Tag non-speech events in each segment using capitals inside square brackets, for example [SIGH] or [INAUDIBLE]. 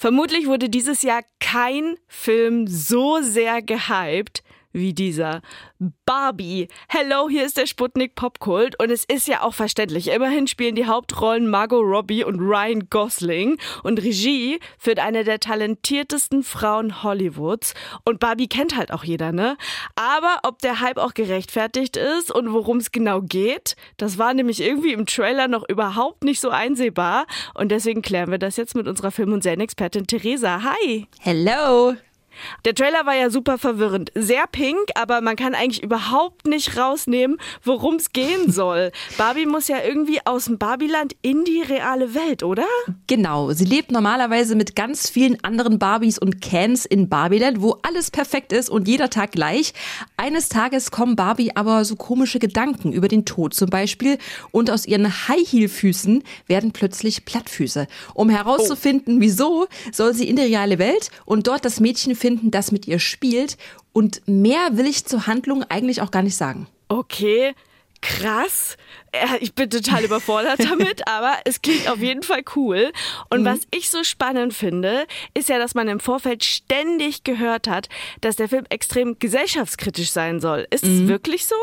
Vermutlich wurde dieses Jahr kein Film so sehr gehypt wie dieser. Barbie. Hello, hier ist der Sputnik Popkult und es ist ja auch verständlich. Immerhin spielen die Hauptrollen Margot Robbie und Ryan Gosling und Regie führt eine der talentiertesten Frauen Hollywoods und Barbie kennt halt auch jeder, ne? Aber ob der Hype auch gerechtfertigt ist und worum es genau geht, das war nämlich irgendwie im Trailer noch überhaupt nicht so einsehbar und deswegen klären wir das jetzt mit unserer Film- und Serienexpertin Theresa. Hi! Hello! Der Trailer war ja super verwirrend. Sehr pink, aber man kann eigentlich überhaupt nicht rausnehmen, worum es gehen [LAUGHS] soll. Barbie muss ja irgendwie aus dem Barbieland in die reale Welt, oder? Genau. Sie lebt normalerweise mit ganz vielen anderen Barbies und Cans in Barbieland, wo alles perfekt ist und jeder Tag gleich. Eines Tages kommen Barbie aber so komische Gedanken über den Tod zum Beispiel und aus ihren High-Heel-Füßen werden plötzlich Plattfüße. Um herauszufinden, oh. wieso, soll sie in die reale Welt und dort das Mädchen finden, finden, das mit ihr spielt. Und mehr will ich zur Handlung eigentlich auch gar nicht sagen. Okay, krass. Ich bin total überfordert [LAUGHS] damit, aber es klingt auf jeden Fall cool. Und mhm. was ich so spannend finde, ist ja, dass man im Vorfeld ständig gehört hat, dass der Film extrem gesellschaftskritisch sein soll. Ist es mhm. wirklich so?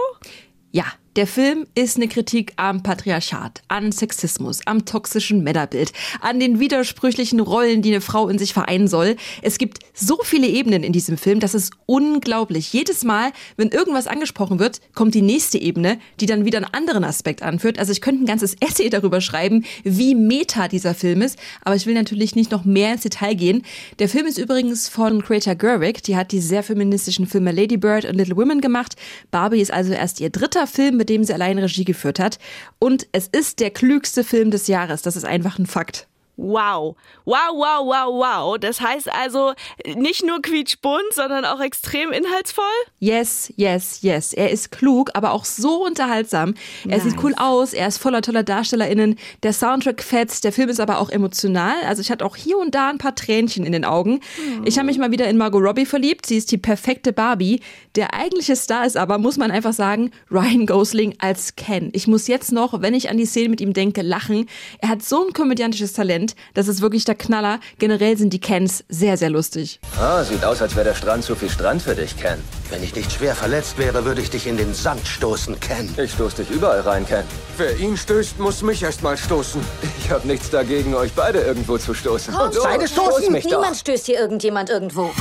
Ja, der Film ist eine Kritik am Patriarchat, an Sexismus, am toxischen Männerbild, an den widersprüchlichen Rollen, die eine Frau in sich vereinen soll. Es gibt so viele Ebenen in diesem Film, das ist unglaublich. Jedes Mal, wenn irgendwas angesprochen wird, kommt die nächste Ebene, die dann wieder einen anderen Aspekt anführt. Also ich könnte ein ganzes [LAUGHS] Essay darüber schreiben, wie meta dieser Film ist, aber ich will natürlich nicht noch mehr ins Detail gehen. Der Film ist übrigens von Greta Gerwig, die hat die sehr feministischen Filme Lady Bird und Little Women gemacht. Barbie ist also erst ihr dritter Film mit dem sie allein Regie geführt hat. Und es ist der klügste Film des Jahres. Das ist einfach ein Fakt. Wow. Wow, wow, wow, wow. Das heißt also nicht nur quietschbunt, sondern auch extrem inhaltsvoll? Yes, yes, yes. Er ist klug, aber auch so unterhaltsam. Er nice. sieht cool aus, er ist voller toller DarstellerInnen. Der Soundtrack fetzt, der Film ist aber auch emotional. Also ich hatte auch hier und da ein paar Tränchen in den Augen. Hm. Ich habe mich mal wieder in Margot Robbie verliebt. Sie ist die perfekte Barbie. Der eigentliche Star ist aber, muss man einfach sagen, Ryan Gosling als Ken. Ich muss jetzt noch, wenn ich an die Szene mit ihm denke, lachen. Er hat so ein komödiantisches Talent. Strand. Das ist wirklich der Knaller. Generell sind die Cans sehr, sehr lustig. Ah, sieht aus, als wäre der Strand zu viel Strand für dich, Ken. Wenn ich nicht schwer verletzt wäre, würde ich dich in den Sand stoßen, Ken. Ich stoß dich überall rein, Ken. Wer ihn stößt, muss mich erst mal stoßen. Ich habe nichts dagegen, euch beide irgendwo zu stoßen. Komm, Und beide stoßen? Mich Niemand doch. stößt hier irgendjemand irgendwo.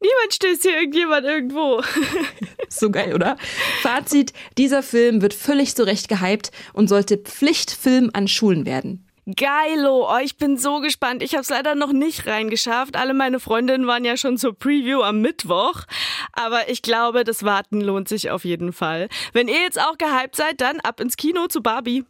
Niemand stößt hier irgendjemand irgendwo. [LAUGHS] [LAUGHS] so geil, oder? Fazit, dieser Film wird völlig zurecht gehypt und sollte Pflichtfilm an Schulen werden. Geilo, oh, ich bin so gespannt. Ich habe es leider noch nicht reingeschafft. Alle meine Freundinnen waren ja schon zur Preview am Mittwoch. Aber ich glaube, das Warten lohnt sich auf jeden Fall. Wenn ihr jetzt auch gehypt seid, dann ab ins Kino zu Barbie.